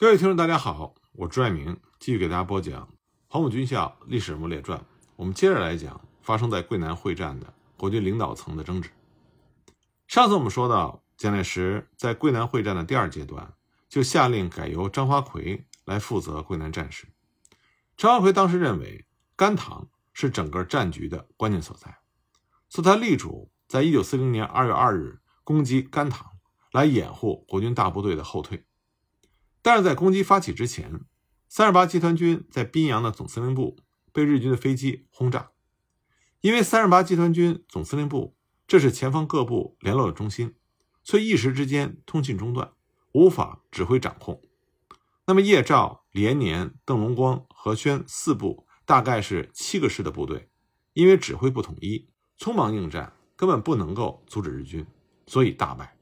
各位听众，大家好，我朱爱明继续给大家播讲《黄埔军校历史人物列传》。我们接着来讲发生在桂南会战的国军领导层的争执。上次我们说到，蒋介石在桂南会战的第二阶段，就下令改由张发奎来负责桂南战事。张发奎当时认为甘棠是整个战局的关键所在，所以他力主在一九四零年二月二日攻击甘棠，来掩护国军大部队的后退。但是在攻击发起之前，三十八集团军在宾阳的总司令部被日军的飞机轰炸。因为三十八集团军总司令部这是前方各部联络的中心，所以一时之间通信中断，无法指挥掌控。那么叶兆、连年、邓龙光、何轩四部大概是七个师的部队，因为指挥不统一，匆忙应战，根本不能够阻止日军，所以大败。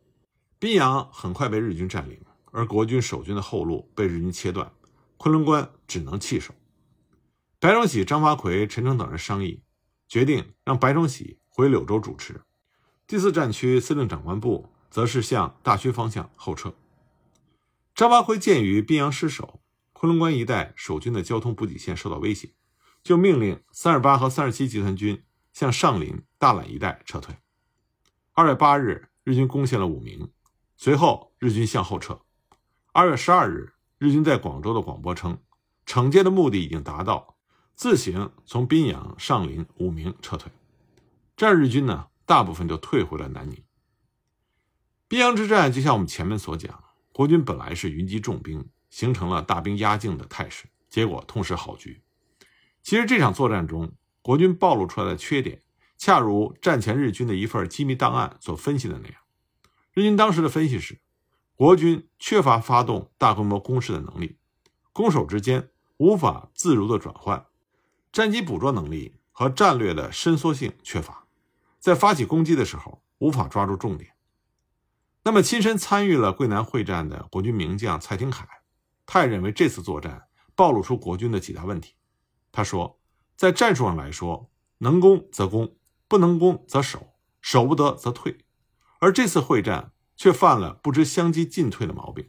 宾阳很快被日军占领。而国军守军的后路被日军切断，昆仑关只能弃守。白崇禧、张发奎、陈诚等人商议，决定让白崇禧回柳州主持，第四战区司令长官部则是向大区方向后撤。张发奎鉴于宾阳失守，昆仑关一带守军的交通补给线受到威胁，就命令三十八和三十七集团军向上林、大榄一带撤退。二月八日，日军攻陷了武鸣，随后日军向后撤。二月十二日，日军在广州的广播称，惩戒的目的已经达到，自行从宾阳、上林、武鸣撤退。这样，日军呢，大部分就退回了南宁。宾阳之战就像我们前面所讲，国军本来是云集重兵，形成了大兵压境的态势，结果痛失好局。其实这场作战中，国军暴露出来的缺点，恰如战前日军的一份机密档案所分析的那样。日军当时的分析是。国军缺乏发动大规模攻势的能力，攻守之间无法自如的转换，战机捕捉能力和战略的伸缩性缺乏，在发起攻击的时候无法抓住重点。那么，亲身参与了桂南会战的国军名将蔡廷锴，他也认为这次作战暴露出国军的几大问题。他说，在战术上来说，能攻则攻，不能攻则守，守不得则退，而这次会战。却犯了不知相机进退的毛病。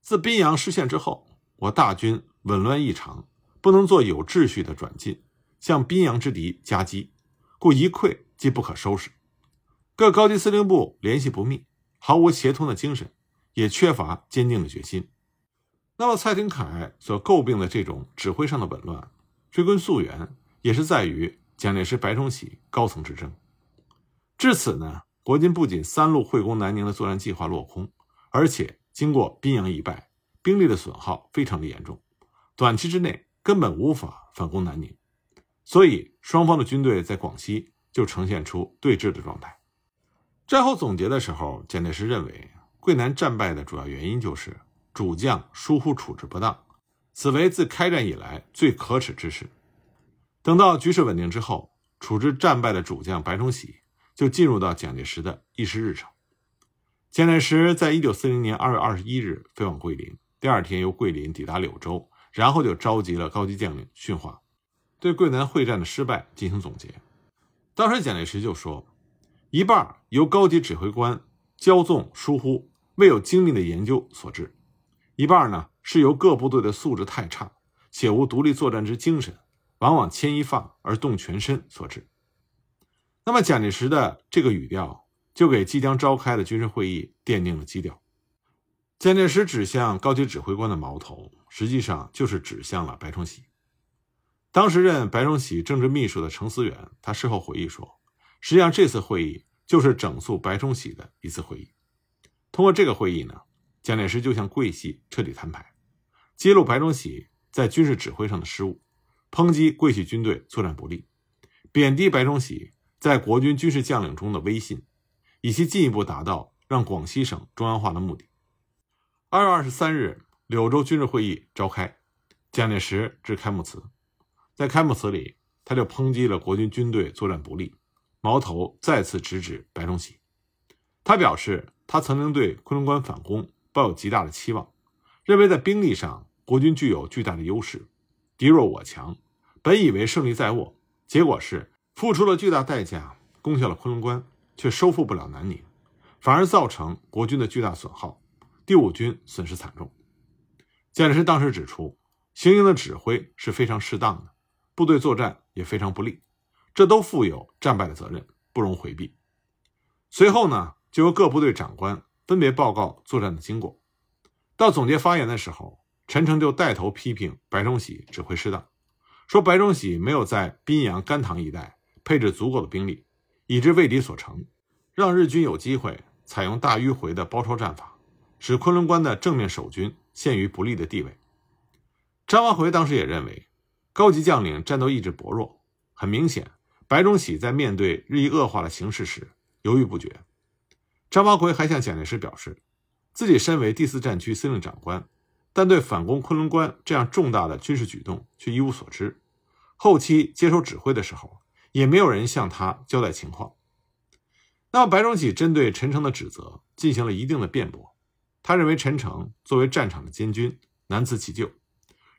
自宾阳失陷之后，我大军紊乱异常，不能做有秩序的转进，向宾阳之敌夹击，故一溃即不可收拾。各高级司令部联系不密，毫无协同的精神，也缺乏坚定的决心。那么，蔡廷锴所诟病的这种指挥上的紊乱，追根溯源，也是在于蒋介石、白崇禧高层之争。至此呢？国军不仅三路会攻南宁的作战计划落空，而且经过宾阳一败，兵力的损耗非常的严重，短期之内根本无法反攻南宁，所以双方的军队在广西就呈现出对峙的状态。战后总结的时候，蒋介石认为桂南战败的主要原因就是主将疏忽处置不当，此为自开战以来最可耻之事。等到局势稳定之后，处置战败的主将白崇禧。就进入到蒋介石的议事日程。蒋介石在一九四零年二月二十一日飞往桂林，第二天由桂林抵达柳州，然后就召集了高级将领训话，对桂南会战的失败进行总结。当时蒋介石就说：“一半由高级指挥官骄纵疏忽，未有精密的研究所致；一半呢是由各部队的素质太差，且无独立作战之精神，往往牵一发而动全身所致。”那么，蒋介石的这个语调就给即将召开的军事会议奠定了基调。蒋介石指向高级指挥官的矛头，实际上就是指向了白崇禧。当时任白崇禧政治秘书的程思远，他事后回忆说：“实际上，这次会议就是整肃白崇禧的一次会议。通过这个会议呢，蒋介石就向桂系彻底摊牌，揭露白崇禧在军事指挥上的失误，抨击桂系军队作战不利，贬低白崇禧。”在国军军事将领中的威信，以及进一步达到让广西省中央化的目的。二月二十三日，柳州军事会议召开，蒋介石致开幕词。在开幕词里，他就抨击了国军军队作战不利，矛头再次直指白崇禧。他表示，他曾经对昆仑关反攻抱有极大的期望，认为在兵力上国军具有巨大的优势，敌弱我强，本以为胜利在握，结果是。付出了巨大代价，攻下了昆仑关，却收复不了南宁，反而造成国军的巨大损耗，第五军损失惨重。蒋介石当时指出，行营的指挥是非常适当的，部队作战也非常不利，这都负有战败的责任，不容回避。随后呢，就由各部队长官分别报告作战的经过。到总结发言的时候，陈诚就带头批评白崇禧指挥失当，说白崇禧没有在宾阳、甘棠一带配置足够的兵力，以致为敌所成，让日军有机会采用大迂回的包抄战法，使昆仑关的正面守军陷于不利的地位。张发奎当时也认为，高级将领战斗意志薄弱，很明显，白崇禧在面对日益恶化的形势时犹豫不决。张发奎还向蒋介石表示。自己身为第四战区司令长官，但对反攻昆仑关这样重大的军事举动却一无所知。后期接手指挥的时候，也没有人向他交代情况。那么，白崇禧针对陈诚的指责进行了一定的辩驳。他认为陈诚作为战场的监军，难辞其咎，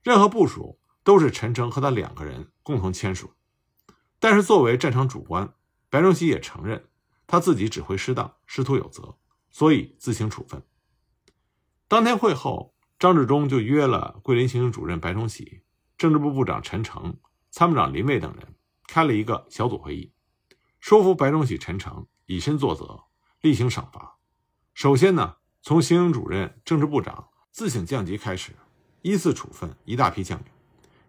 任何部署都是陈诚和他两个人共同签署。但是，作为战场主官，白崇禧也承认他自己指挥失当，师徒有责，所以自行处分。当天会后，张治中就约了桂林行营主任白崇禧、政治部部长陈诚、参谋长林蔚等人，开了一个小组会议，说服白崇禧、陈诚以身作则，例行赏罚。首先呢，从行营主任、政治部长自请降级开始，依次处分一大批将领，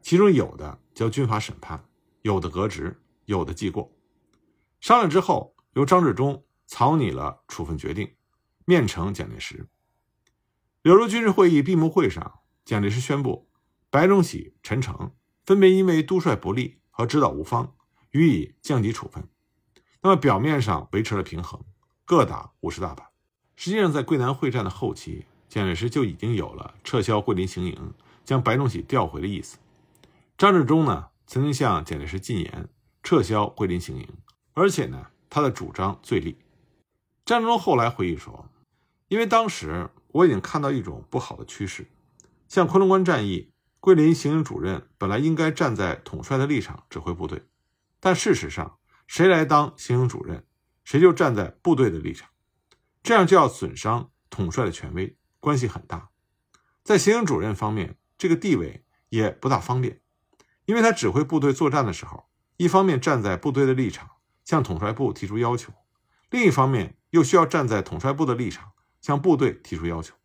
其中有的交军法审判，有的革职，有的记过。商量之后，由张治中草拟了处分决定，面呈蒋介石。柳州军事会议闭幕会上，蒋介石宣布，白崇禧、陈诚分别因为督率不力和指导无方，予以降级处分。那么表面上维持了平衡，各打五十大板。实际上，在桂南会战的后期，蒋介石就已经有了撤销桂林行营、将白崇禧调回的意思。张治中呢，曾经向蒋介石进言撤销桂林行营，而且呢，他的主张最利。张治中后来回忆说，因为当时。我已经看到一种不好的趋势，像昆仑关战役，桂林行营主任本来应该站在统帅的立场指挥部队，但事实上，谁来当行营主任，谁就站在部队的立场，这样就要损伤统帅的权威，关系很大。在行营主任方面，这个地位也不大方便，因为他指挥部队作战的时候，一方面站在部队的立场向统帅部提出要求，另一方面又需要站在统帅部的立场。向部队提出要求。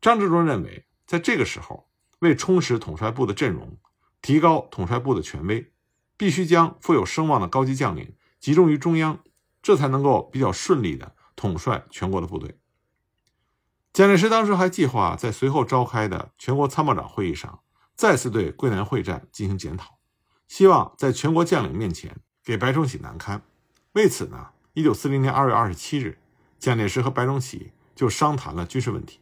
张治中认为，在这个时候，为充实统帅部的阵容，提高统帅部的权威，必须将富有声望的高级将领集中于中央，这才能够比较顺利的统帅全国的部队。蒋介石当时还计划在随后召开的全国参谋长会议上，再次对桂南会战进行检讨，希望在全国将领面前给白崇禧难堪。为此呢，一九四零年二月二十七日，蒋介石和白崇禧。就商谈了军事问题，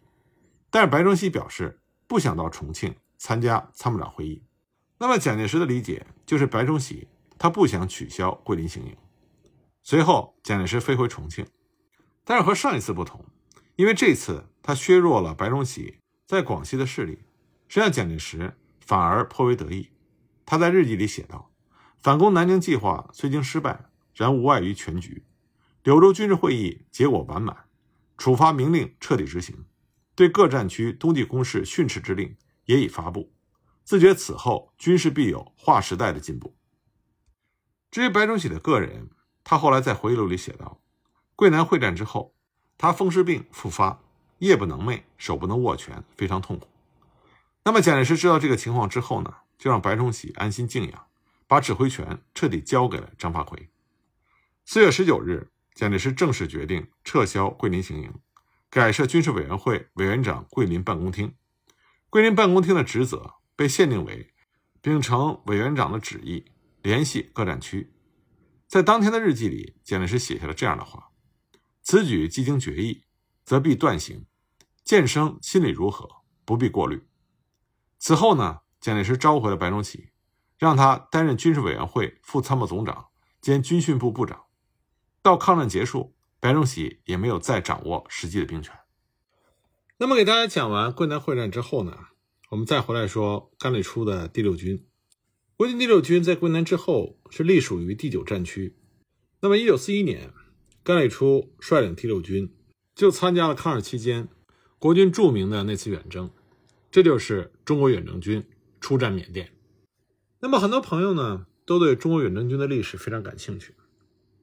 但是白崇禧表示不想到重庆参加参谋长会议。那么蒋介石的理解就是白崇禧他不想取消桂林行营。随后蒋介石飞回重庆，但是和上一次不同，因为这次他削弱了白崇禧在广西的势力，实际上蒋介石反而颇为得意。他在日记里写道：“反攻南京计划虽经失败，然无碍于全局。柳州军事会议结果完满。”处罚明令彻底执行，对各战区冬季攻势训斥之令也已发布，自觉此后军事必有划时代的进步。至于白崇禧的个人，他后来在回忆录里写道：桂南会战之后，他风湿病复发，夜不能寐，手不能握拳，非常痛苦。那么蒋介石知道这个情况之后呢，就让白崇禧安心静养，把指挥权彻底交给了张发奎。四月十九日。蒋介石正式决定撤销桂林行营，改设军事委员会委员长桂林办公厅。桂林办公厅的职责被限定为秉承委员长的旨意，联系各战区。在当天的日记里，蒋介石写下了这样的话：“此举既经决议，则必断行。建生心里如何，不必过虑。”此后呢，蒋介石召回了白崇禧，让他担任军事委员会副参谋总长兼军训部部长。到抗战结束，白崇禧也没有再掌握实际的兵权。那么，给大家讲完桂南会战之后呢，我们再回来说甘礼初的第六军。国军第六军在桂南之后是隶属于第九战区。那么，一九四一年，甘礼初率领第六军就参加了抗日期间国军著名的那次远征。这就是中国远征军出战缅甸。那么很多朋友呢，都对中国远征军的历史非常感兴趣，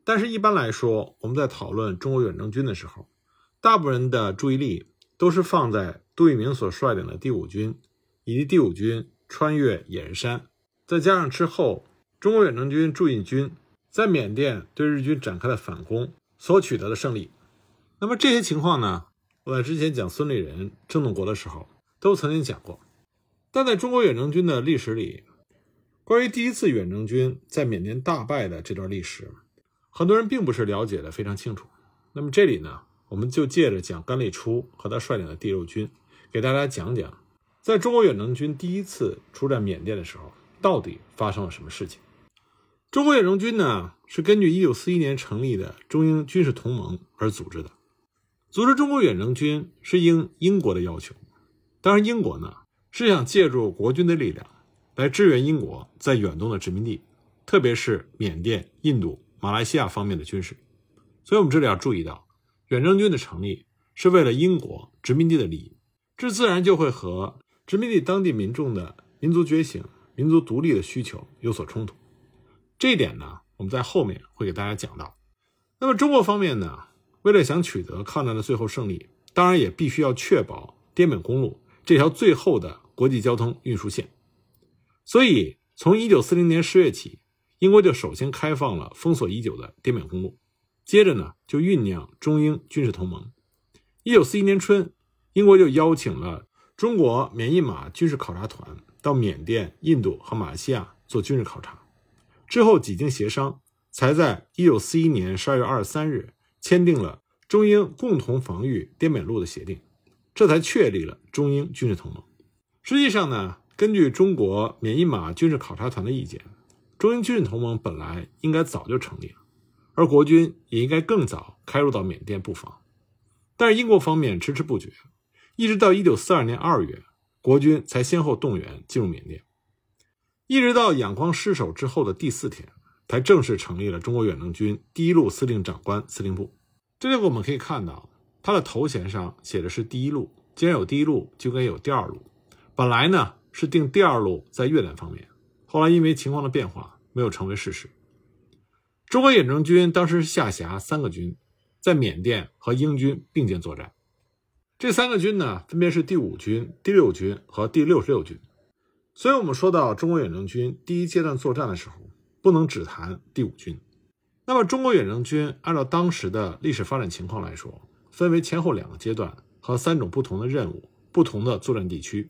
但是一般来说，我们在讨论中国远征军的时候，大部分人的注意力都是放在杜聿明所率领的第五军，以及第五军穿越野人山，再加上之后中国远征军驻印军在缅甸对日军展开的反攻所取得的胜利。那么这些情况呢，我在之前讲孙立人郑洞国的时候都曾经讲过，但在中国远征军的历史里。关于第一次远征军在缅甸大败的这段历史，很多人并不是了解的非常清楚。那么这里呢，我们就借着讲甘立初和他率领的第六军，给大家讲讲，在中国远征军第一次出战缅甸的时候，到底发生了什么事情。中国远征军呢，是根据1941年成立的中英军事同盟而组织的。组织中国远征军是应英国的要求，当然英国呢是想借助国军的力量。来支援英国在远东的殖民地，特别是缅甸、印度、马来西亚方面的军事。所以，我们这里要注意到，远征军的成立是为了英国殖民地的利益，这自然就会和殖民地当地民众的民族觉醒、民族独立的需求有所冲突。这一点呢，我们在后面会给大家讲到。那么，中国方面呢，为了想取得抗战的最后胜利，当然也必须要确保滇缅公路这条最后的国际交通运输线。所以，从一九四零年十月起，英国就首先开放了封锁已久的滇缅公路，接着呢，就酝酿中英军事同盟。一九四一年春，英国就邀请了中国缅印马军事考察团到缅甸、印度和马来西亚做军事考察。之后几经协商，才在一九四一年十二月二十三日签订了中英共同防御滇缅路的协定，这才确立了中英军事同盟。实际上呢。根据中国缅因马军事考察团的意见，中英军事同盟本来应该早就成立了，而国军也应该更早开入到缅甸布防。但是英国方面迟迟不决，一直到一九四二年二月，国军才先后动员进入缅甸，一直到仰光失守之后的第四天，才正式成立了中国远征军第一路司令长官司令部。这里我们可以看到，他的头衔上写的是第一路。既然有第一路，就该有第二路。本来呢。是定第二路在越南方面，后来因为情况的变化，没有成为事实。中国远征军当时下辖三个军，在缅甸和英军并肩作战。这三个军呢，分别是第五军、第六军和第六十六军。所以，我们说到中国远征军第一阶段作战的时候，不能只谈第五军。那么，中国远征军按照当时的历史发展情况来说，分为前后两个阶段和三种不同的任务、不同的作战地区。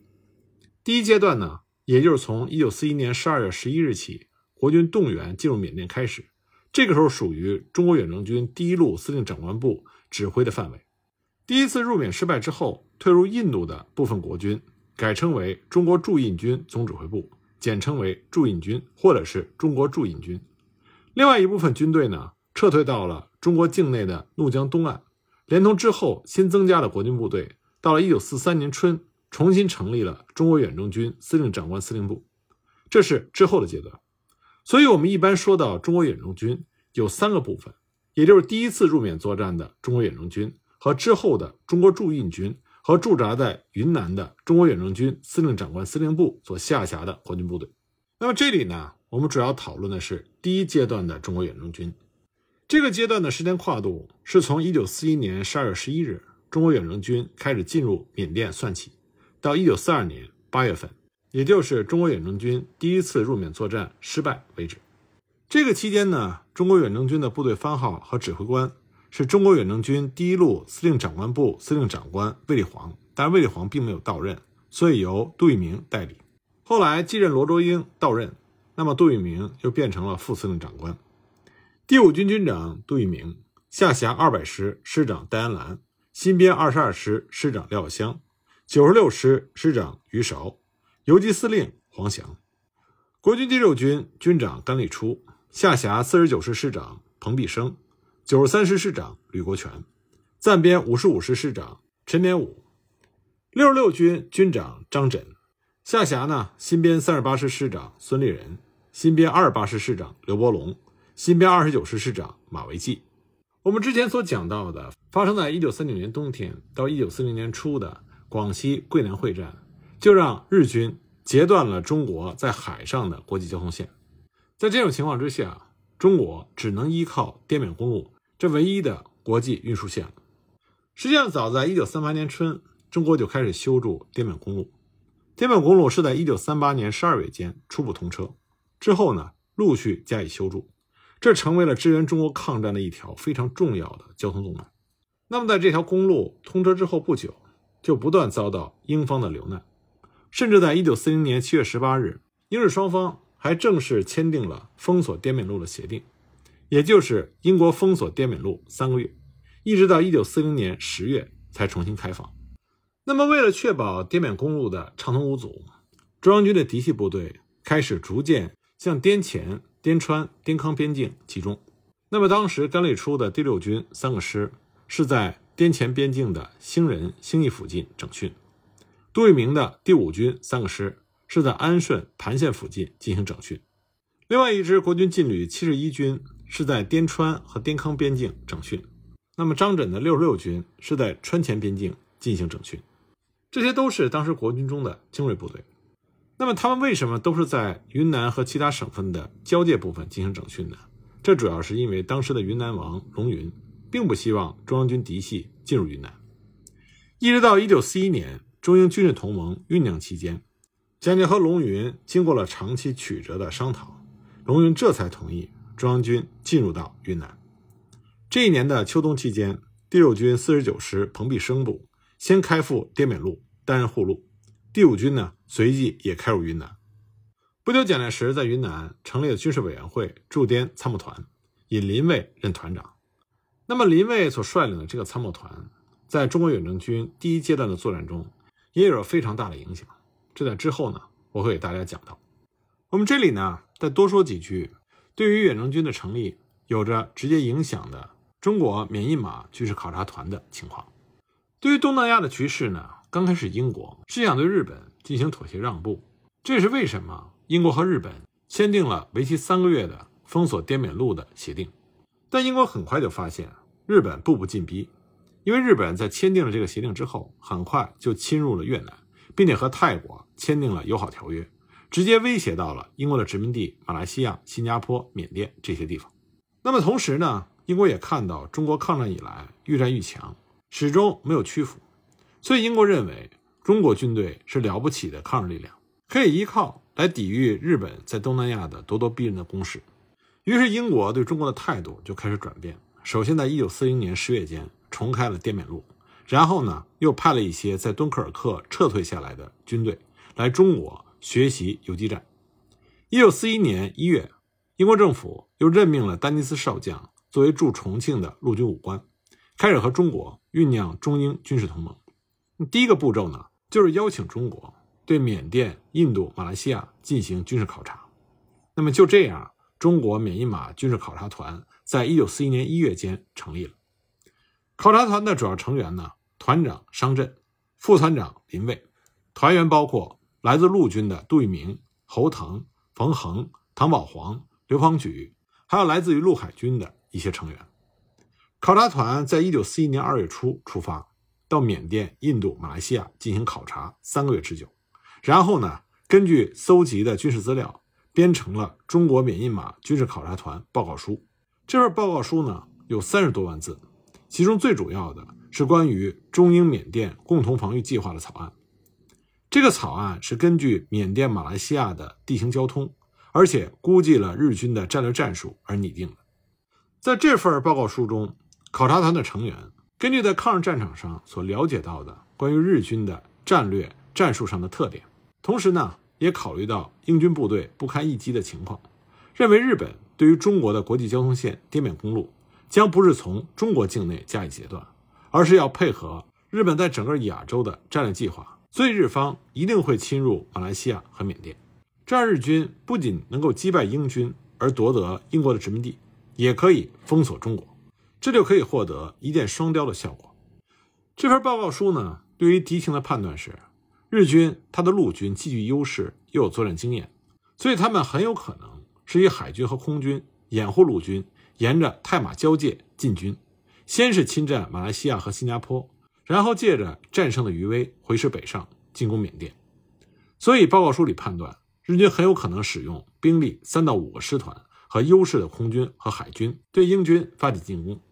第一阶段呢，也就是从一九四一年十二月十一日起，国军动员进入缅甸开始，这个时候属于中国远征军第一路司令长官部指挥的范围。第一次入缅失败之后，退入印度的部分国军改称为中国驻印军总指挥部，简称为驻印军或者是中国驻印军。另外一部分军队呢，撤退到了中国境内的怒江东岸，连同之后新增加的国军部队，到了一九四三年春。重新成立了中国远征军司令长官司令部，这是之后的阶段。所以，我们一般说到中国远征军有三个部分，也就是第一次入缅作战的中国远征军和之后的中国驻印军和驻扎在云南的中国远征军司令长官司令部所下辖的国军部队。那么这里呢，我们主要讨论的是第一阶段的中国远征军。这个阶段的时间跨度是从1941年12月11日中国远征军开始进入缅甸算起。到一九四二年八月份，也就是中国远征军第一次入缅作战失败为止。这个期间呢，中国远征军的部队番号和指挥官是中国远征军第一路司令长官部司令长官卫立煌，但卫立煌并没有到任，所以由杜聿明代理。后来继任罗卓英到任，那么杜聿明就变成了副司令长官。第五军军长杜聿明下辖二百师师长戴安澜，新编二十二师师长廖湘。九十六师师长于韶，游击司令黄翔，国军第六军军长甘立初下辖四十九师师长彭必生，九十三师师长吕国权，暂编五十五师师长陈连武，六十六军军长张轸下辖呢新编三十八师师长孙立人，新编二十八师师长刘伯龙，新编二十九师师长马维骥。我们之前所讲到的，发生在一九三九年冬天到一九四零年初的。广西桂南会战，就让日军截断了中国在海上的国际交通线。在这种情况之下，中国只能依靠滇缅公路这唯一的国际运输线。实际上，早在1938年春，中国就开始修筑滇缅公路。滇缅公路是在1938年12月间初步通车，之后呢，陆续加以修筑，这成为了支援中国抗战的一条非常重要的交通动脉。那么，在这条公路通车之后不久，就不断遭到英方的流难，甚至在1940年7月18日，英日双方。还正式签订了封锁滇缅路的协定，也就是英国封锁滇缅路三个月，一直到一九四零年十月才重新开放。那么，为了确保滇缅公路的畅通无阻，中央军的嫡系部队开始逐渐向滇黔、滇川、滇康边境集中。那么，当时甘立初的第六军三个师是在滇黔边境的兴仁、兴义附近整训，杜聿明的第五军三个师。是在安顺盘县附近进行整训，另外一支国军劲旅七十一军是在滇川和滇康边境整训。那么张震的六十六军是在川黔边境进行整训，这些都是当时国军中的精锐部队。那么他们为什么都是在云南和其他省份的交界部分进行整训呢？这主要是因为当时的云南王龙云并不希望中央军嫡系进入云南，一直到一九四一年中英军事同盟酝酿期间。蒋介石和龙云经过了长期曲折的商讨，龙云这才同意中央军进入到云南。这一年的秋冬期间，第六军四十九师彭弼生部先开赴滇缅路，担任护路；第五军呢，随即也开入云南。不久，蒋介石在云南成立了军事委员会驻滇参谋团，引林蔚任团长。那么，林蔚所率领的这个参谋团，在中国远征军第一阶段的作战中，也有着非常大的影响。这在之后呢，我会给大家讲到。我们这里呢，再多说几句，对于远征军的成立有着直接影响的中国缅印马军事考察团的情况。对于东南亚的局势呢，刚开始英国是想对日本进行妥协让步，这也是为什么英国和日本签订了为期三个月的封锁滇缅路的协定。但英国很快就发现日本步步进逼，因为日本在签订了这个协定之后，很快就侵入了越南。并且和泰国签订了友好条约，直接威胁到了英国的殖民地马来西亚、新加坡、缅甸这些地方。那么同时呢，英国也看到中国抗战以来愈战愈强，始终没有屈服，所以英国认为中国军队是了不起的抗日力量，可以依靠来抵御日本在东南亚的咄咄逼人的攻势。于是英国对中国的态度就开始转变，首先在1940年十月间重开了滇缅路。然后呢，又派了一些在敦刻尔克撤退下来的军队来中国学习游击战。一九四一年一月，英国政府又任命了丹尼斯少将作为驻重庆的陆军武官，开始和中国酝酿中英军事同盟。第一个步骤呢，就是邀请中国对缅甸、印度、马来西亚进行军事考察。那么就这样，中国缅因马军事考察团在一九四一年一月间成立了。考察团的主要成员呢，团长商震，副团长林蔚，团员包括来自陆军的杜聿明、侯腾、冯衡、唐宝煌、刘方举，还有来自于陆海军的一些成员。考察团在一九四一年二月初出发，到缅甸、印度、马来西亚进行考察三个月之久，然后呢，根据搜集的军事资料，编成了《中国缅印马军事考察团报告书》。这份报告书呢，有三十多万字。其中最主要的是关于中英缅甸共同防御计划的草案。这个草案是根据缅甸、马来西亚的地形交通，而且估计了日军的战略战术而拟定的。在这份报告书中，考察团的成员根据在抗日战场上所了解到的关于日军的战略战术上的特点，同时呢，也考虑到英军部队不堪一击的情况，认为日本对于中国的国际交通线滇缅公路。将不是从中国境内加以截断，而是要配合日本在整个亚洲的战略计划，所以日方一定会侵入马来西亚和缅甸，这样日军不仅能够击败英军而夺得英国的殖民地，也可以封锁中国，这就可以获得一箭双雕的效果。这份报告书呢，对于敌情的判断是，日军他的陆军既具优势又有作战经验，所以他们很有可能是以海军和空军掩护陆军。沿着泰马交界进军，先是侵占马来西亚和新加坡，然后借着战胜的余威回师北上进攻缅甸。所以报告书里判断，日军很有可能使用兵力三到五个师团和优势的空军和海军对英军发起进攻。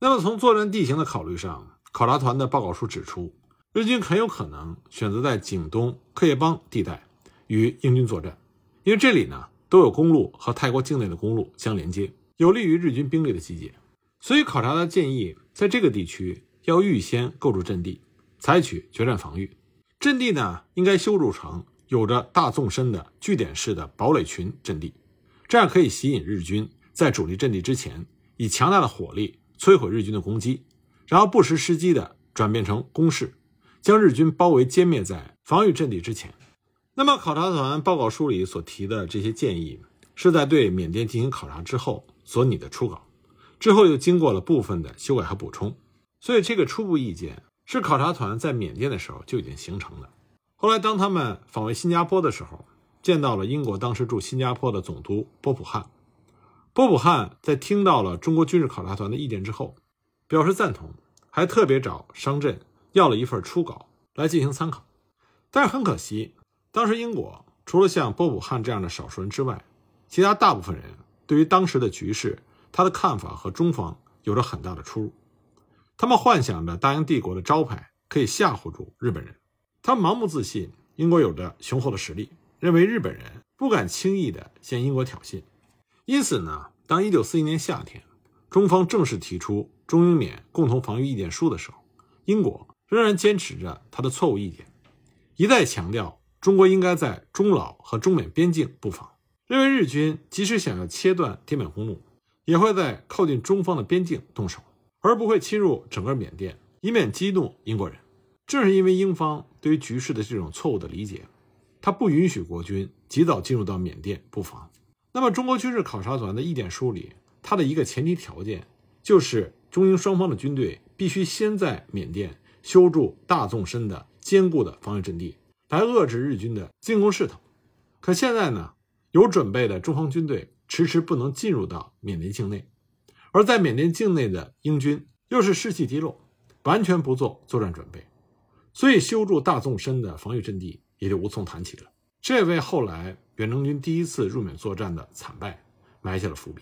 那么从作战地形的考虑上，考察团的报告书指出，日军很有可能选择在景东克叶邦地带与英军作战，因为这里呢都有公路和泰国境内的公路相连接，有利于日军兵力的集结。所以考察团建议在这个地区要预先构筑阵地，采取决战防御。阵地呢应该修筑成有着大纵深的据点式的堡垒群阵地，这样可以吸引日军在主力阵地之前以强大的火力。摧毁日军的攻击，然后不失时机的转变成攻势，将日军包围歼灭在防御阵地之前。那么，考察团报告书里所提的这些建议，是在对缅甸进行考察之后所拟的初稿，之后又经过了部分的修改和补充。所以，这个初步意见是考察团在缅甸的时候就已经形成的。后来，当他们访问新加坡的时候，见到了英国当时驻新加坡的总督波普汉。波普汉在听到了中国军事考察团的意见之后，表示赞同，还特别找商震要了一份初稿来进行参考。但是很可惜，当时英国除了像波普汉这样的少数人之外，其他大部分人对于当时的局势，他的看法和中方有着很大的出入。他们幻想着大英帝国的招牌可以吓唬住日本人，他盲目自信英国有着雄厚的实力，认为日本人不敢轻易地向英国挑衅。因此呢，当1941年夏天，中方正式提出中英缅共同防御意见书的时候，英国仍然坚持着他的错误意见，一再强调中国应该在中老和中缅边境布防，认为日军即使想要切断滇缅公路，也会在靠近中方的边境动手，而不会侵入整个缅甸，以免激怒英国人。正是因为英方对于局势的这种错误的理解，他不允许国军及早进入到缅甸布防。那么，中国军事考察团的意见书里，它的一个前提条件就是中英双方的军队必须先在缅甸修筑大纵深的坚固的防御阵地，来遏制日军的进攻势头。可现在呢，有准备的中方军队迟迟不能进入到缅甸境内，而在缅甸境内的英军又是士气低落，完全不做作战准备，所以修筑大纵深的防御阵地也就无从谈起了。这为后来。远征军第一次入缅作战的惨败埋下了伏笔。